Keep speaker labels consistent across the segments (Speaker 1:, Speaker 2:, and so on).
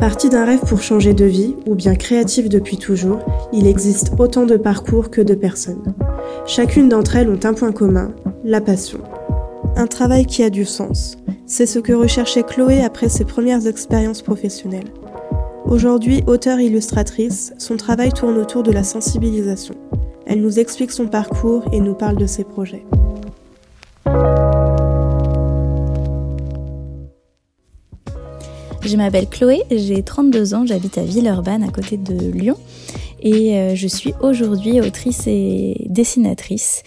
Speaker 1: Parti d'un rêve pour changer de vie, ou bien créatif depuis toujours, il existe autant de parcours que de personnes. Chacune d'entre elles ont un point commun, la passion. Un travail qui a du sens. C'est ce que recherchait Chloé après ses premières expériences professionnelles. Aujourd'hui, auteure-illustratrice, son travail tourne autour de la sensibilisation. Elle nous explique son parcours et nous parle de ses projets.
Speaker 2: Je m'appelle Chloé, j'ai 32 ans, j'habite à Villeurbanne à côté de Lyon et euh, je suis aujourd'hui autrice et dessinatrice.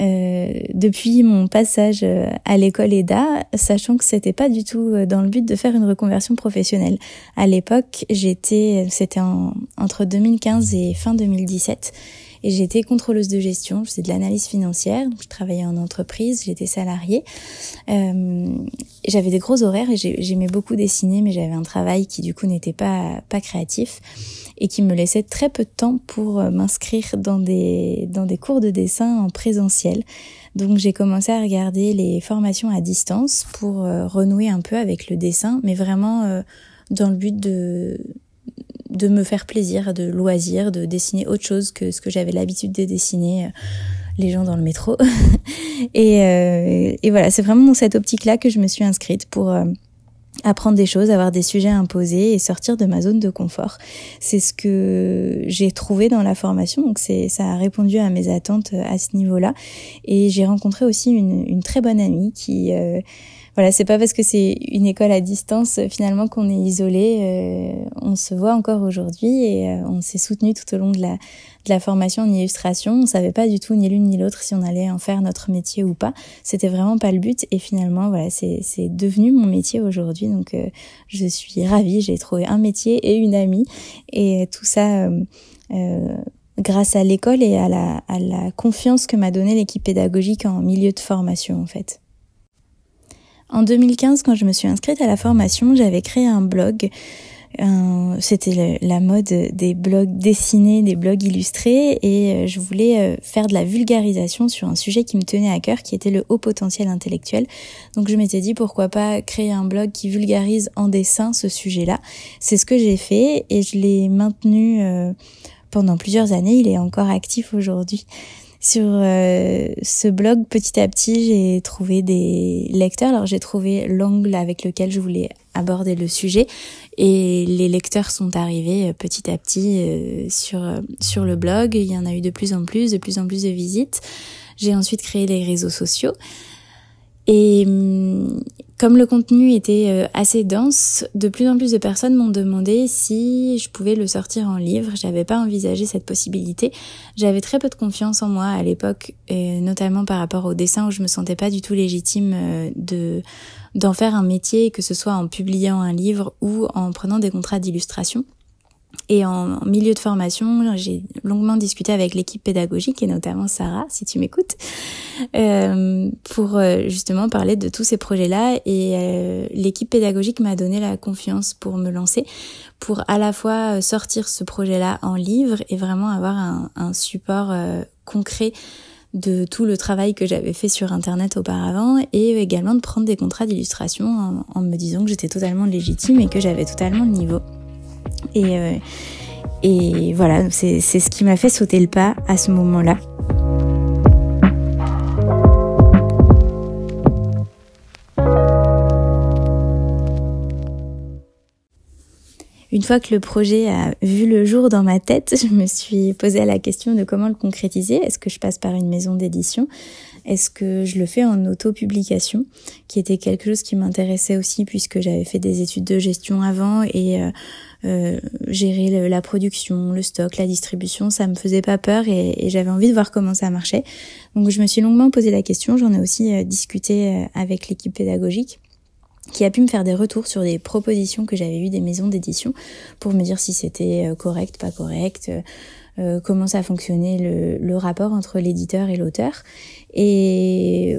Speaker 2: Euh, depuis mon passage euh, à l'école EDA, sachant que c'était pas du tout dans le but de faire une reconversion professionnelle. À l'époque, j'étais, c'était entre 2015 et fin 2017, et j'étais contrôleuse de gestion, je faisais de l'analyse financière, je travaillais en entreprise, j'étais salariée. Euh, j'avais des gros horaires et j'aimais beaucoup dessiner, mais j'avais un travail qui du coup n'était pas, pas créatif et qui me laissait très peu de temps pour euh, m'inscrire dans des, dans des cours de dessin en présentiel. Donc j'ai commencé à regarder les formations à distance pour euh, renouer un peu avec le dessin, mais vraiment euh, dans le but de de me faire plaisir, de loisir, de dessiner autre chose que ce que j'avais l'habitude de dessiner, euh, les gens dans le métro. et, euh, et, voilà, c'est vraiment dans cette optique-là que je me suis inscrite pour euh, apprendre des choses, avoir des sujets imposés et sortir de ma zone de confort. C'est ce que j'ai trouvé dans la formation, donc ça a répondu à mes attentes à ce niveau-là. Et j'ai rencontré aussi une, très bonne amie qui voilà, c'est pas parce que c'est une école à distance euh, finalement qu'on est isolé. Euh, on se voit encore aujourd'hui et euh, on s'est soutenu tout au long de la, de la formation en illustration. On savait pas du tout ni l'une ni l'autre si on allait en faire notre métier ou pas. C'était vraiment pas le but et finalement voilà, c'est devenu mon métier aujourd'hui. Donc je suis ravie. J'ai trouvé un métier et une amie et tout ça. grâce à l'école et à la, à la confiance que m'a donnée l'équipe pédagogique en milieu de formation en fait. En 2015, quand je me suis inscrite à la formation, j'avais créé un blog. C'était la mode des blogs dessinés, des blogs illustrés, et euh, je voulais euh, faire de la vulgarisation sur un sujet qui me tenait à cœur, qui était le haut potentiel intellectuel. Donc je m'étais dit pourquoi pas créer un blog qui vulgarise en dessin ce sujet-là. C'est ce que j'ai fait et je l'ai maintenu euh, pendant plusieurs années. Il est encore actif aujourd'hui. Sur euh, ce blog, petit à petit, j'ai trouvé des lecteurs. Alors j'ai trouvé l'angle avec lequel je voulais aborder le sujet et les lecteurs sont arrivés euh, petit à petit euh, sur sur le blog. Il y en a eu de plus en plus, de plus en plus de visites. J'ai ensuite créé les réseaux sociaux. Et hum, comme le contenu était euh, assez dense, de plus en plus de personnes m'ont demandé si je pouvais le sortir en livre. J'avais pas envisagé cette possibilité. J'avais très peu de confiance en moi à l'époque, et notamment par rapport au dessin où je me sentais pas du tout légitime euh, de d'en faire un métier, que ce soit en publiant un livre ou en prenant des contrats d'illustration. Et en milieu de formation, j'ai longuement discuté avec l'équipe pédagogique et notamment Sarah, si tu m'écoutes, euh, pour euh, justement parler de tous ces projets-là. Et euh, l'équipe pédagogique m'a donné la confiance pour me lancer, pour à la fois sortir ce projet-là en livre et vraiment avoir un, support concret de tout le travail que j'avais fait sur Internet auparavant et également de prendre des contrats d'illustration en me disant que j'étais totalement légitime et que j'avais totalement le niveau. Et, euh, et voilà, c'est ce qui m'a fait sauter le pas à ce moment-là. Une fois que le projet a vu le jour dans ma tête, je me suis posé la question de comment le concrétiser. Est-ce que je passe par une maison d'édition? Est-ce que je le fais en auto-publication, qui était quelque chose qui m'intéressait aussi puisque j'avais fait des études de gestion avant et euh, euh, gérer la production, le stock, la distribution, ça me faisait pas peur et, j'avais envie de voir comment ça marchait. Donc je me suis longuement posé la question. J'en ai aussi euh, discuté avec l'équipe pédagogique qui a pu me faire des retours sur des propositions que j'avais eues des maisons d'édition pour me dire si c'était euh, correct, pas correct, euh, euh, comment ça fonctionnait le, le rapport entre l'éditeur et l'auteur. Et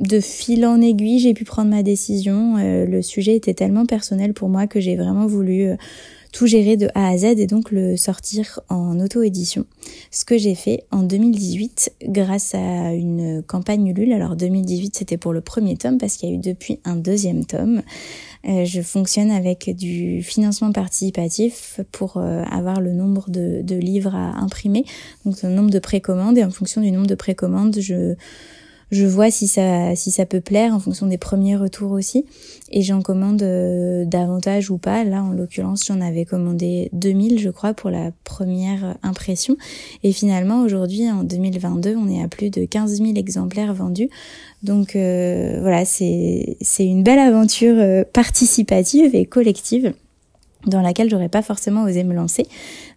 Speaker 2: de fil en aiguille, j'ai pu prendre ma décision. le sujet était tellement personnel pour moi que j'ai vraiment voulu tout gérer de A à Z et donc le sortir en auto-édition. Ce que j'ai fait en 2018 grâce à une campagne Ulule. Alors 2018 c'était pour le premier tome parce qu'il y a eu depuis un deuxième tome. Euh, je fonctionne avec du financement participatif pour euh, avoir le nombre de, de livres à imprimer, donc le nombre de précommandes et en fonction du nombre de précommandes, je je vois si ça, si ça peut plaire en fonction des premiers retours aussi. Et j'en commande euh, davantage ou pas. Là, en l'occurrence, j'en avais commandé 2000, je crois, pour la première impression. Et finalement, aujourd'hui, en 2022, on est à plus de 15 000 exemplaires vendus. Donc euh, voilà, c'est une belle aventure euh, participative et collective dans laquelle j'aurais pas forcément osé me lancer.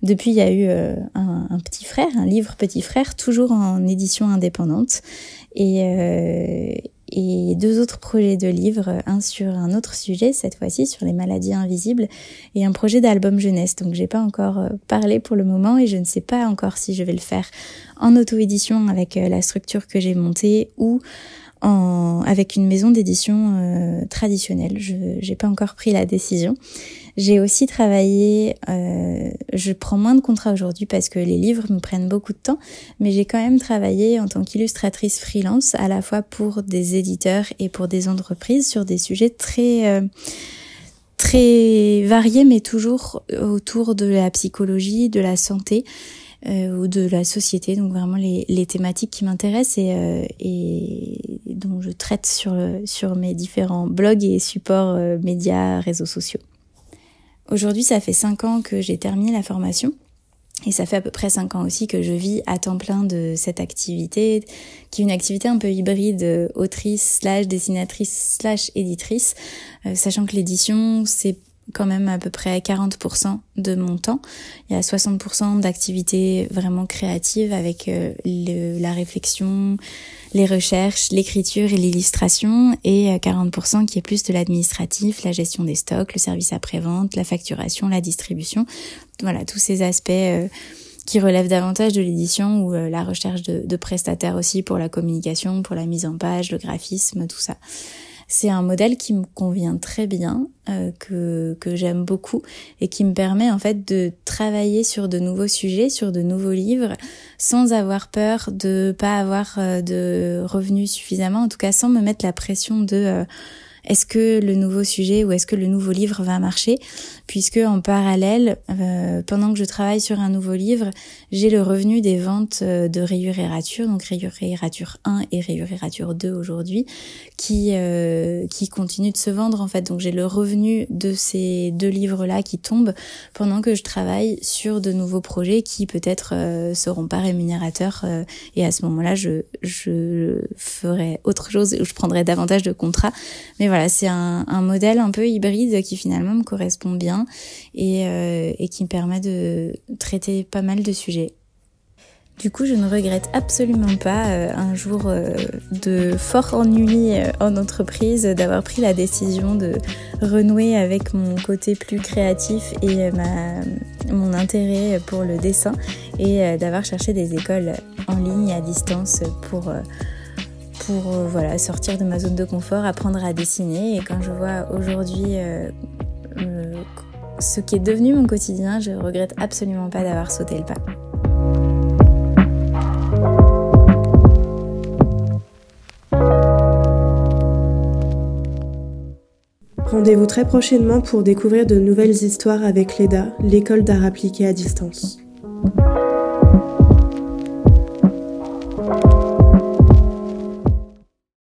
Speaker 2: Depuis, il y a eu un, un, petit frère, un livre petit frère, toujours en édition indépendante et, euh, et deux autres projets de livres, un sur un autre sujet, cette fois-ci sur les maladies invisibles, et un projet d'album jeunesse. Donc j'ai pas encore euh, parlé pour le moment et je ne sais pas encore si je vais le faire en auto-édition avec euh, la structure que j'ai montée ou en, avec une maison d'édition euh, traditionnelle. Je n'ai pas encore pris la décision. J'ai aussi travaillé, euh, je prends moins de contrats aujourd'hui parce que les livres me prennent beaucoup de temps, mais j'ai quand même travaillé en tant qu'illustratrice freelance à la fois pour des éditeurs et pour des entreprises sur des sujets très... Euh, très variés mais toujours autour de la psychologie, de la santé euh, ou de la société, donc vraiment les, les thématiques qui m'intéressent et, euh, et dont je traite sur, sur mes différents blogs et supports euh, médias, réseaux sociaux. Aujourd'hui, ça fait cinq ans que j'ai terminé la formation. Et ça fait à peu près cinq ans aussi que je vis à temps plein de cette activité, qui est une activité un peu hybride, autrice slash dessinatrice slash éditrice, sachant que l'édition, c'est quand même à peu près 40% de mon temps. Il y a 60% d'activités vraiment créatives avec euh, le, la réflexion, les recherches, l'écriture et l'illustration et 40% euh, qui est plus de l'administratif, la gestion des stocks, le service après-vente, la facturation, la distribution. Voilà, tous ces aspects euh, qui relèvent davantage de l'édition ou la recherche de, de prestataires aussi pour la communication, pour la mise en page, le graphisme, tout ça. C'est un modèle qui me convient très bien, euh, que, que j'aime beaucoup et qui me permet en fait de travailler sur de nouveaux sujets, sur de nouveaux livres, sans avoir peur de pas avoir euh, de revenus suffisamment, en tout cas sans me mettre la pression de euh, est-ce que le nouveau sujet ou est-ce que le nouveau livre va marcher? Puisque en parallèle, euh, pendant que je travaille sur un nouveau livre, j'ai le revenu des ventes euh, de Rayure et Rature, donc Rayure et Rature 1 et Rayure et Rature 2 aujourd'hui, qui euh, qui continuent de se vendre en fait. Donc j'ai le revenu de ces deux livres-là qui tombent pendant que je travaille sur de nouveaux projets qui peut-être euh, seront pas rémunérateurs et à ce moment-là, je je ferai autre chose ou je prendrai davantage de contrats. Mais voilà, c'est un, modèle un peu hybride qui finalement me correspond bien euh, et, qui me permet de traiter pas mal de sujets. Du coup, je ne regrette absolument pas euh, un jour euh, de fort ennui en entreprise d'avoir pris la décision de renouer avec mon côté plus créatif et ma, mon intérêt pour le dessin et d'avoir cherché des écoles en ligne à distance pour pour voilà sortir de ma zone de confort, apprendre à dessiner et quand je vois aujourd'hui ce qui est devenu mon quotidien, je regrette absolument pas d'avoir sauté le pas.
Speaker 1: Rendez-vous très prochainement pour découvrir de nouvelles histoires avec l'EDA, l'école d'art appliqué à distance.